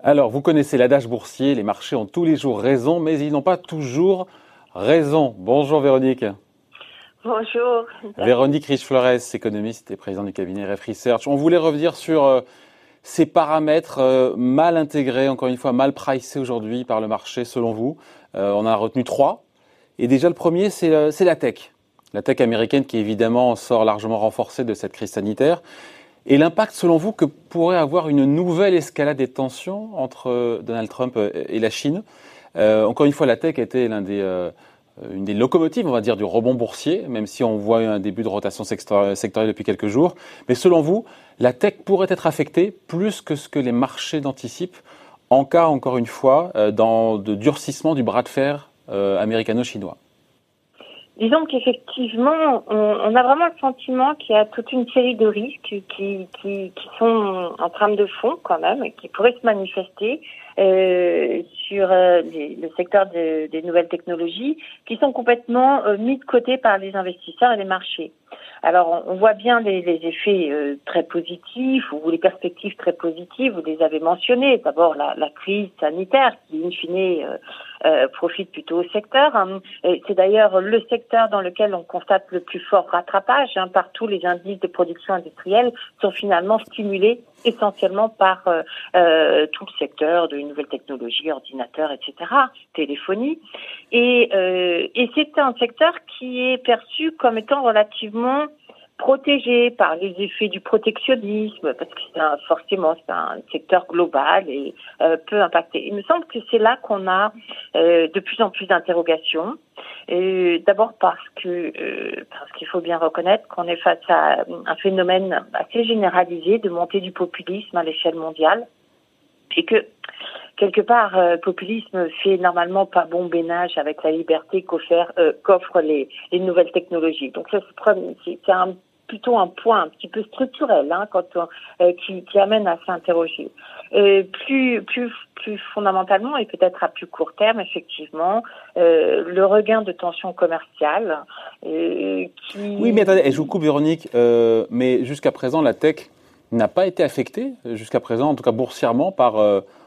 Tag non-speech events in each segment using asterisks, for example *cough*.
Alors, vous connaissez l'adage boursier, les marchés ont tous les jours raison, mais ils n'ont pas toujours raison. Bonjour Véronique. Bonjour. Véronique Riche-Flores, économiste et présidente du cabinet Ref Research. On voulait revenir sur euh, ces paramètres euh, mal intégrés, encore une fois mal pricés aujourd'hui par le marché selon vous. Euh, on a retenu trois. Et déjà le premier, c'est la tech. La tech américaine qui évidemment sort largement renforcée de cette crise sanitaire. Et l'impact, selon vous, que pourrait avoir une nouvelle escalade des tensions entre Donald Trump et la Chine? Encore une fois, la tech était l'un des euh, une des locomotives, on va dire, du rebond boursier, même si on voit un début de rotation sectorielle depuis quelques jours. Mais selon vous, la tech pourrait être affectée plus que ce que les marchés anticipent en cas, encore une fois, euh, dans de durcissement du bras de fer euh, américano-chinois? Disons qu'effectivement, on, a vraiment le sentiment qu'il y a toute une série de risques qui, qui, qui sont en trame de fond quand même, qui pourraient se manifester euh, sur euh, le secteur des nouvelles technologies, qui sont complètement euh, mis de côté par les investisseurs et les marchés. Alors, on voit bien les, les effets euh, très positifs ou les perspectives très positives, vous les avez mentionnées. D'abord, la, la, crise sanitaire qui, in fine, euh, euh, profite plutôt au secteur. Hein. C'est d'ailleurs le secteur dans lequel on constate le plus fort rattrapage. Hein. Partout, les indices de production industrielle sont finalement stimulés essentiellement par tout le secteur de nouvelles technologies, ordinateurs, etc., téléphonie. Et, et c'est un secteur qui est perçu comme étant relativement protégé par les effets du protectionnisme, parce que c'est forcément c'est un secteur global et euh, peu impacté. Il me semble que c'est là qu'on a euh, de plus en plus d'interrogations. D'abord parce que euh, parce qu'il faut bien reconnaître qu'on est face à un phénomène assez généralisé de montée du populisme à l'échelle mondiale et que quelque part, euh, populisme fait normalement pas bon bénage avec la liberté qu'offrent les, les, nouvelles technologies. Donc ça, c'est plutôt un point un petit peu structurel hein, quand euh, qui, amène à s'interroger. Euh, plus, plus, plus fondamentalement et peut-être à plus court terme, effectivement, euh, le regain de tension commerciale. Euh, qui... Oui, mais attendez, je vous coupe, Véronique, euh, mais jusqu'à présent, la tech n'a pas été affectée, jusqu'à présent, en tout cas boursièrement, par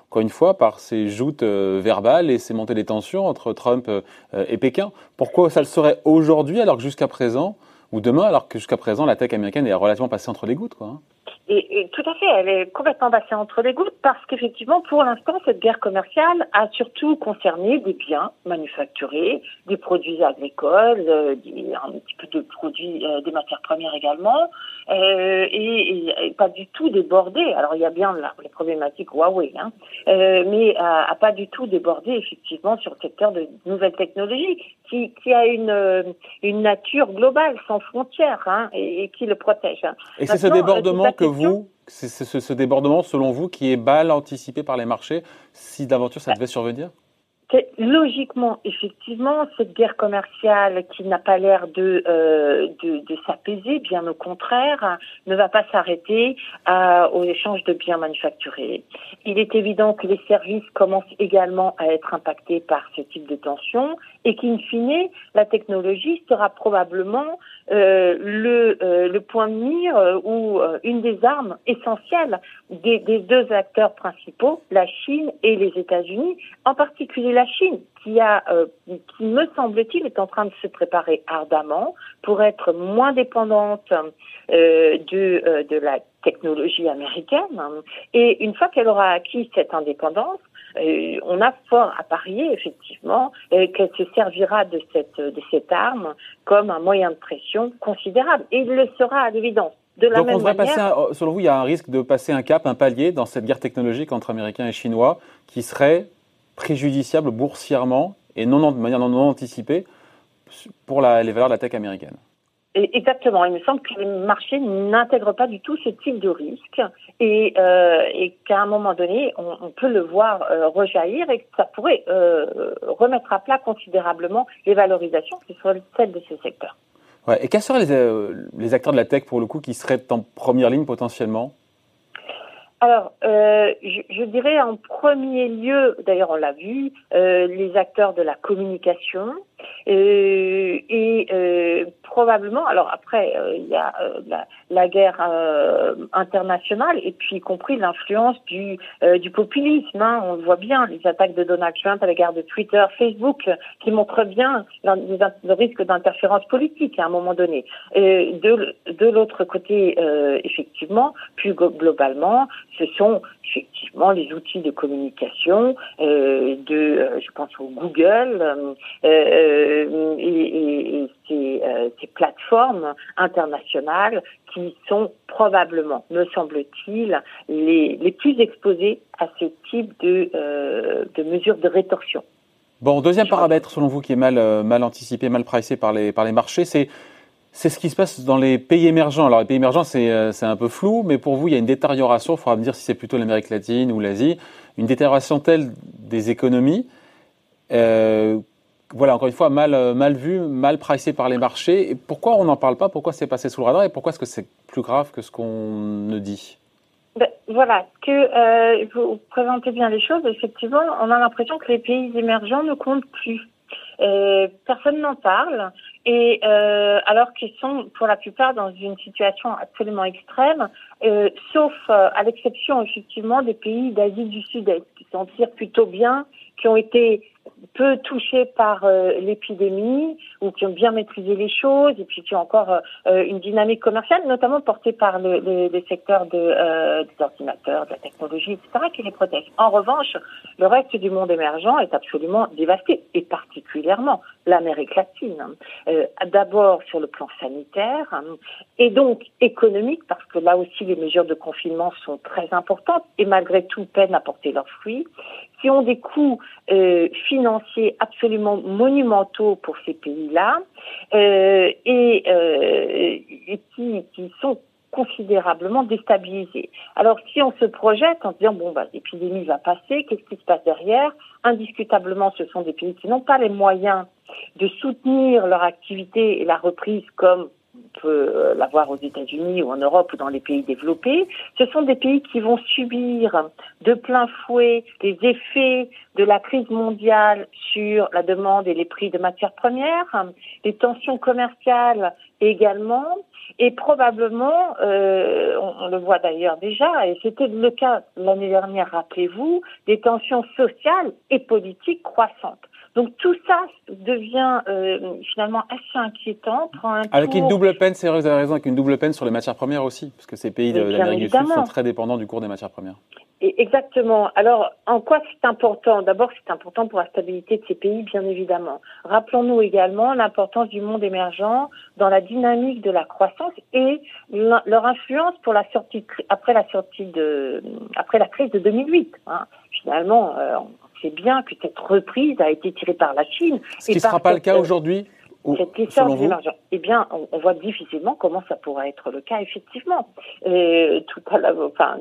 encore une fois, par ces joutes verbales et ces montées des tensions entre Trump et Pékin. Pourquoi ça le serait aujourd'hui alors que jusqu'à présent, ou demain, alors que jusqu'à présent, la tech américaine est relativement passée entre les gouttes, quoi. Hein. Et, tout à fait, elle est complètement passée entre les gouttes parce qu'effectivement, pour l'instant, cette guerre commerciale a surtout concerné des biens manufacturés, des produits agricoles, euh, un petit peu de produits, euh, des matières premières également, euh, et, pas du tout débordé. Alors il y a bien les problématiques Huawei, hein, mais a, pas du tout débordé effectivement sur le secteur de nouvelles technologies, qui, qui a une, une nature globale, sans frontières, hein, et, qui le protège. Et c'est ce débordement que vous, c'est ce, débordement, selon vous, qui est mal anticipé par les marchés si d'aventure ça devait survenir? Logiquement, effectivement, cette guerre commerciale qui n'a pas l'air de, euh, de, de s'apaiser, bien au contraire, ne va pas s'arrêter euh, aux échanges de biens manufacturés. Il est évident que les services commencent également à être impactés par ce type de tension et qu'in fine, la technologie sera probablement euh, le, euh, le point de mire ou euh, une des armes essentielles des, des deux acteurs principaux, la Chine et les États-Unis, en particulier la Chine, qui a, euh, qui me semble-t-il, est en train de se préparer ardemment pour être moins dépendante euh, de, euh, de la technologie américaine. Et une fois qu'elle aura acquis cette indépendance, on a fort à parier effectivement qu'elle se servira de cette de cette arme comme un moyen de pression considérable. Et il le sera à l'évidence. De la Donc on devrait passer, selon vous, il y a un risque de passer un cap, un palier dans cette guerre technologique entre Américains et Chinois qui serait préjudiciable boursièrement et non, de manière non, anticipée pour la, les valeurs de la tech américaine. Exactement. Il me semble que les marchés n'intègrent pas du tout ce type de risque et, euh, et qu'à un moment donné, on, peut le voir euh, rejaillir et que ça pourrait euh, remettre à plat considérablement les valorisations qui sont celles de ce secteur. Ouais. Et quels seraient les, les acteurs de la tech, pour le coup, qui seraient en première ligne potentiellement? Alors, euh, je, je, dirais en premier lieu, d'ailleurs on l'a vu, euh, les acteurs de la communication, et euh, probablement, alors après, euh, il y a la, la, guerre internationale et puis y compris l'influence du, populisme. Hein, on voit bien, les attaques de Donald Trump à l'égard de Twitter, Facebook, qui montrent bien le risque d'interférence politique à un moment donné. De de l'autre côté, effectivement, plus globalement, ce sont effectivement les outils de communication de, je pense au Google. Euh, et, euh, ces, plateformes internationales qui sont probablement, me semble-t-il, les, les, plus exposées à ce type de, euh, de mesures de rétorsion. Bon, deuxième paramètre, selon vous, qui est mal, mal anticipé, mal pricé par les, par les marchés, c'est c'est ce qui se passe dans les pays émergents. Alors, les pays émergents, c'est un peu flou, mais pour vous, il y a une détérioration. Il faudra me dire si c'est plutôt l'Amérique latine ou l'Asie. Une détérioration telle des économies euh, voilà, encore une fois, mal, euh, mal vu, mal pricé par les marchés. Et pourquoi on n'en parle pas? Pourquoi c'est passé sous le radar? Et pourquoi est-ce que c'est plus grave que ce qu'on ne dit? Ben, voilà, que euh, vous présentez bien les choses. Effectivement, on a l'impression que les pays émergents ne comptent plus. Euh, personne n'en parle, et euh, alors qu'ils sont pour la plupart dans une situation absolument extrême, euh, sauf euh, à l'exception effectivement des pays d'Asie du Sud-Est qui s'en tirent plutôt bien, qui ont été peu touchés par euh, l'épidémie ou qui ont bien maîtrisé les choses et puis qui ont encore euh, une dynamique commerciale, notamment portée par le, les secteurs de, euh, des ordinateurs, de la technologie, etc., qui les protègent. En revanche, le reste du monde émergent est absolument dévasté, et particulièrement l'Amérique latine. D'abord sur le plan sanitaire et donc économique, parce que là aussi les mesures de confinement sont très importantes et malgré tout peinent à porter leurs fruits, qui ont des coûts financiers absolument monumentaux pour ces pays-là euh, et, euh, qui, sont considérablement déstabilisés. Alors si on se projette en disant bon bah l'épidémie va passer, qu'est-ce qui se passe derrière? Indiscutablement, ce sont des pays qui n'ont pas les moyens de soutenir leur activité et la reprise comme peut euh, l'avoir aux États-Unis ou en Europe ou dans les pays développés, ce sont des pays qui vont subir de plein fouet les effets de la crise mondiale sur la demande et les prix de matières premières, les tensions commerciales également, et probablement, euh, on, le voit d'ailleurs déjà, et c'était le cas l'année dernière, rappelez-vous, des tensions sociales et politiques croissantes. Donc tout ça devient euh, finalement assez inquiétant. avec une double peine, c'est vrai, vous avez raison, avec une double peine sur les matières premières aussi, parce que ces pays d'Amérique du Sud sont très dépendants du cours des matières premières. Et exactement. Alors, en quoi c'est important? D'abord, c'est important pour la stabilité de ces pays, bien évidemment. Rappelons-nous également l'importance du monde émergent dans la dynamique de la croissance et leur influence pour la sortie après la sortie de après la crise de 2008. Hein. Finalement, euh, c'est bien que cette reprise a été tirée par la Chine. Ce qui ne sera pas le cas aujourd'hui cette essence d'émergence. Eh bien, on, voit difficilement comment ça pourrait être le cas, effectivement. Et tout à enfin,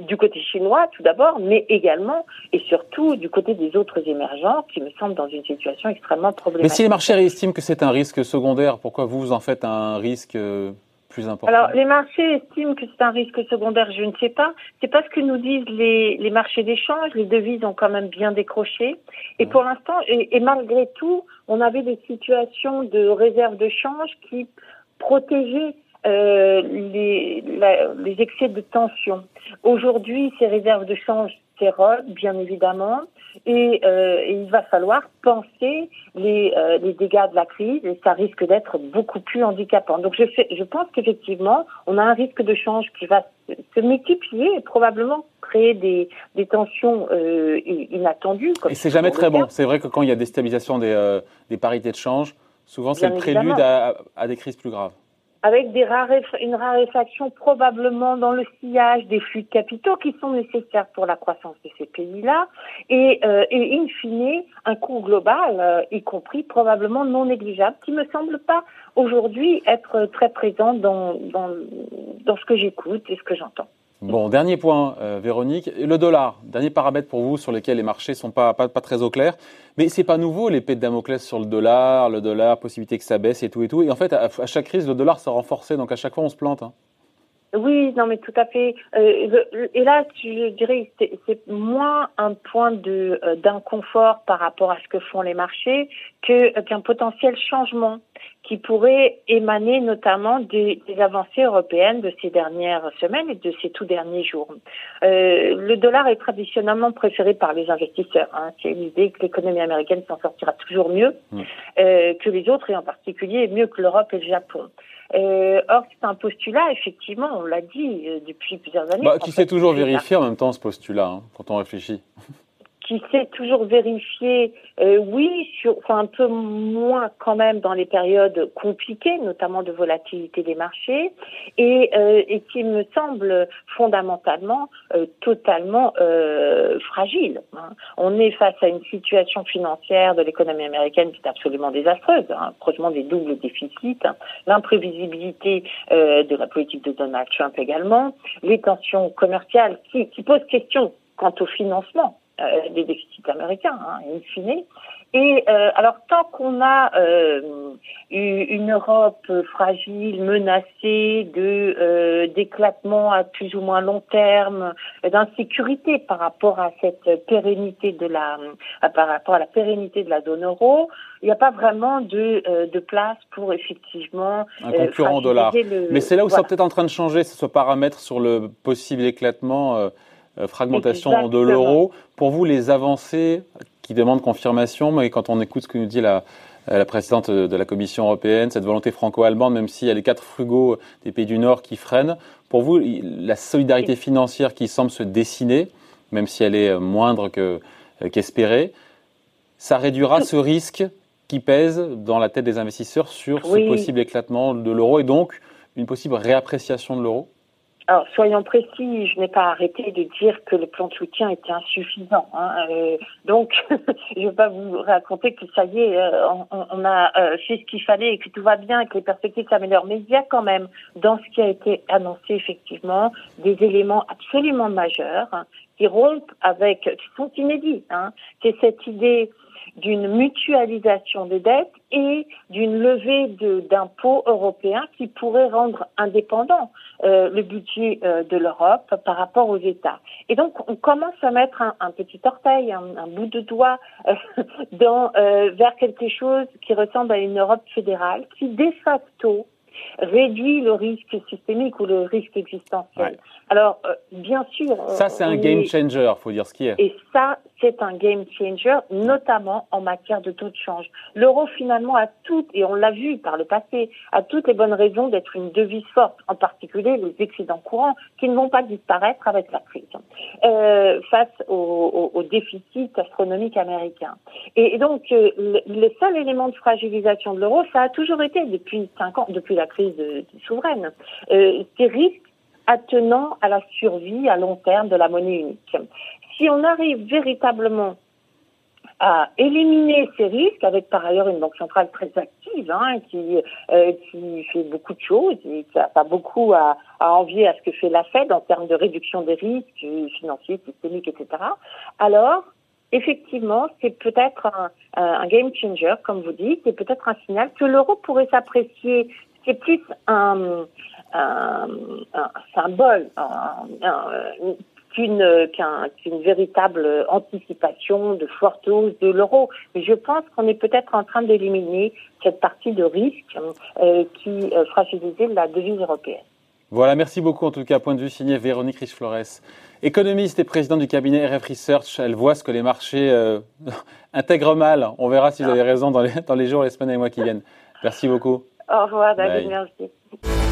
du côté chinois, tout d'abord, mais également et surtout du côté des autres émergents qui me semblent dans une situation extrêmement problématique. Mais si les marchés estiment que c'est un risque secondaire, pourquoi vous en faites un risque alors, les marchés estiment que c'est un risque secondaire, je ne sais pas. C'est pas ce que nous disent les, les marchés d'échange. Les devises ont quand même bien décroché. Et pour l'instant, et, malgré tout, on avait des situations de réserve de change qui protégeaient euh, les, les excès de tension. Aujourd'hui, ces réserves de change s'érodent, bien évidemment. Euh, et, il va falloir penser les, euh, les, dégâts de la crise et ça risque d'être beaucoup plus handicapant. Donc je, fais, je pense qu'effectivement, on a un risque de change qui va se multiplier et probablement créer des, des tensions euh, inattendues. et c'est jamais très bon. C'est vrai que quand il y a déstabilisation des, des parités de change, souvent c'est le prélude à, à des crises plus graves avec une raréfaction probablement dans le sillage des flux de capitaux qui sont nécessaires pour la croissance de ces pays-là, et, euh, et in fine, un coût global, euh, y compris probablement non négligeable, qui me semble pas aujourd'hui être très présent dans, dans ce que j'écoute et ce que j'entends. Bon, dernier point, euh, Véronique, le dollar, dernier paramètre pour vous sur lequel les marchés sont pas, pas, pas très au clair. Mais c'est pas nouveau l'épée de Damoclès sur le dollar, le dollar, possibilité que ça baisse et tout et tout. Et en fait, à, chaque crise, le dollar s'est renforcé, donc à chaque fois on se plante. Hein. Oui, non, mais tout à fait. Euh, et là, je dirais, c'est moins un point de euh, d'inconfort par rapport à ce que font les marchés que qu'un potentiel changement qui pourrait émaner notamment des, des, avancées européennes de ces dernières semaines et de ces tout derniers jours. Euh, le dollar est traditionnellement préféré par les investisseurs. Hein. C'est l'idée que l'économie américaine s'en sortira toujours mieux mmh. euh, que les autres et en particulier mieux que l'Europe et le Japon. Euh, or, c'est un postulat, effectivement, on l'a dit euh, depuis plusieurs années. Bah, qui s'est toujours vérifié en même temps, ce postulat, hein, quand on réfléchit qui s'est toujours vérifié, euh, oui, sur, enfin un peu moins quand même dans les périodes compliquées, notamment de volatilité des marchés, et, euh, et qui me semble fondamentalement euh, totalement euh, fragile. Hein. On est face à une situation financière de l'économie américaine qui est absolument désastreuse, hein, prochement des doubles déficits, hein, l'imprévisibilité euh, de la politique de Donald Trump également, les tensions commerciales qui, qui posent question quant au financement euh, des déficits américains, hein, in fine. Et euh, alors tant qu'on a euh, une Europe fragile, menacée de euh, d'éclatement à plus ou moins long terme, d'insécurité par rapport à cette pérennité de la par rapport à la pérennité de la zone euro, il n'y a pas vraiment de, euh, de place pour effectivement un concurrent dollar. Mais c'est là où ça peut-être en train de changer, ce paramètre sur le possible éclatement euh, fragmentation de l'euro. Pour vous, les avancées qui demandent confirmation, mais quand on écoute ce que nous dit la, la présidente de la Commission européenne, cette volonté franco-allemande, même s'il y a les quatre frugaux des pays du Nord qui freinent, pour vous, la solidarité financière qui semble se dessiner, même si elle est moindre euh, qu'espérée, ça réduira ce risque qui pèse dans la tête des investisseurs sur ce possible éclatement de l'euro et donc une possible réappréciation de l'euro? Alors, soyons précis, je n'ai pas arrêté de dire que le plan de soutien était insuffisant. Hein, euh, donc, *laughs* je ne vais pas vous raconter que ça y est, euh, on, a euh, fait ce qu'il fallait et que tout va bien et que les perspectives s'améliorent. Mais il y a quand même, dans ce qui a été annoncé, effectivement, des éléments absolument majeurs hein, qui rompent avec, qui sont inédits. Hein, c'est cette idée d'une mutualisation des dettes et d'une levée d'impôts européens qui pourrait rendre indépendant euh, le budget euh, de l'Europe par rapport aux États. Et donc, on commence à mettre un, un petit orteil, un, un, bout de doigt euh, *laughs* dans, vers quelque chose qui ressemble à une Europe fédérale qui, de facto, réduit le risque systémique ou le risque existentiel. Alors, euh, bien sûr. Ça, c'est un game changer, faut dire ce qui est. Et ça, c'est un game changer, notamment en matière de taux de change. L'euro, finalement, a toutes, et on l'a vu par le passé, a toutes les bonnes raisons d'être une devise forte, en particulier les excédents courants, qui ne vont pas disparaître avec la crise, euh, face au, déficit astronomique américain. Et, donc, euh, le, seul élément de fragilisation de l'euro, ça a toujours été, depuis cinq ans, depuis la crise souveraine, euh, ces risques attenant à la survie à long terme de la monnaie unique. Si on arrive véritablement à éliminer ces risques, avec par ailleurs une banque centrale très active, hein, qui, euh, qui fait beaucoup de choses et qui n'a pas beaucoup à, envier à ce que fait la Fed en termes de réduction des risques financiers, systémiques, etc., alors effectivement, c'est peut-être un, un, game changer, comme vous dites, c'est peut-être un signal que l'euro pourrait s'apprécier. C'est plus un, un, un symbole, qu'une véritable anticipation de forte hausse de l'euro. Mais je pense qu'on est peut-être en train d'éliminer cette partie de risque euh, qui euh, fragilisait la devise européenne. Voilà, merci beaucoup en tout cas. Point de vue signé Véronique Riche-Flores. Économiste et présidente du cabinet RF Research, elle voit ce que les marchés euh, *laughs* intègrent mal. On verra si vous avez raison dans les, dans les jours, les semaines et les mois qui viennent. Merci beaucoup. Au revoir, David. Merci.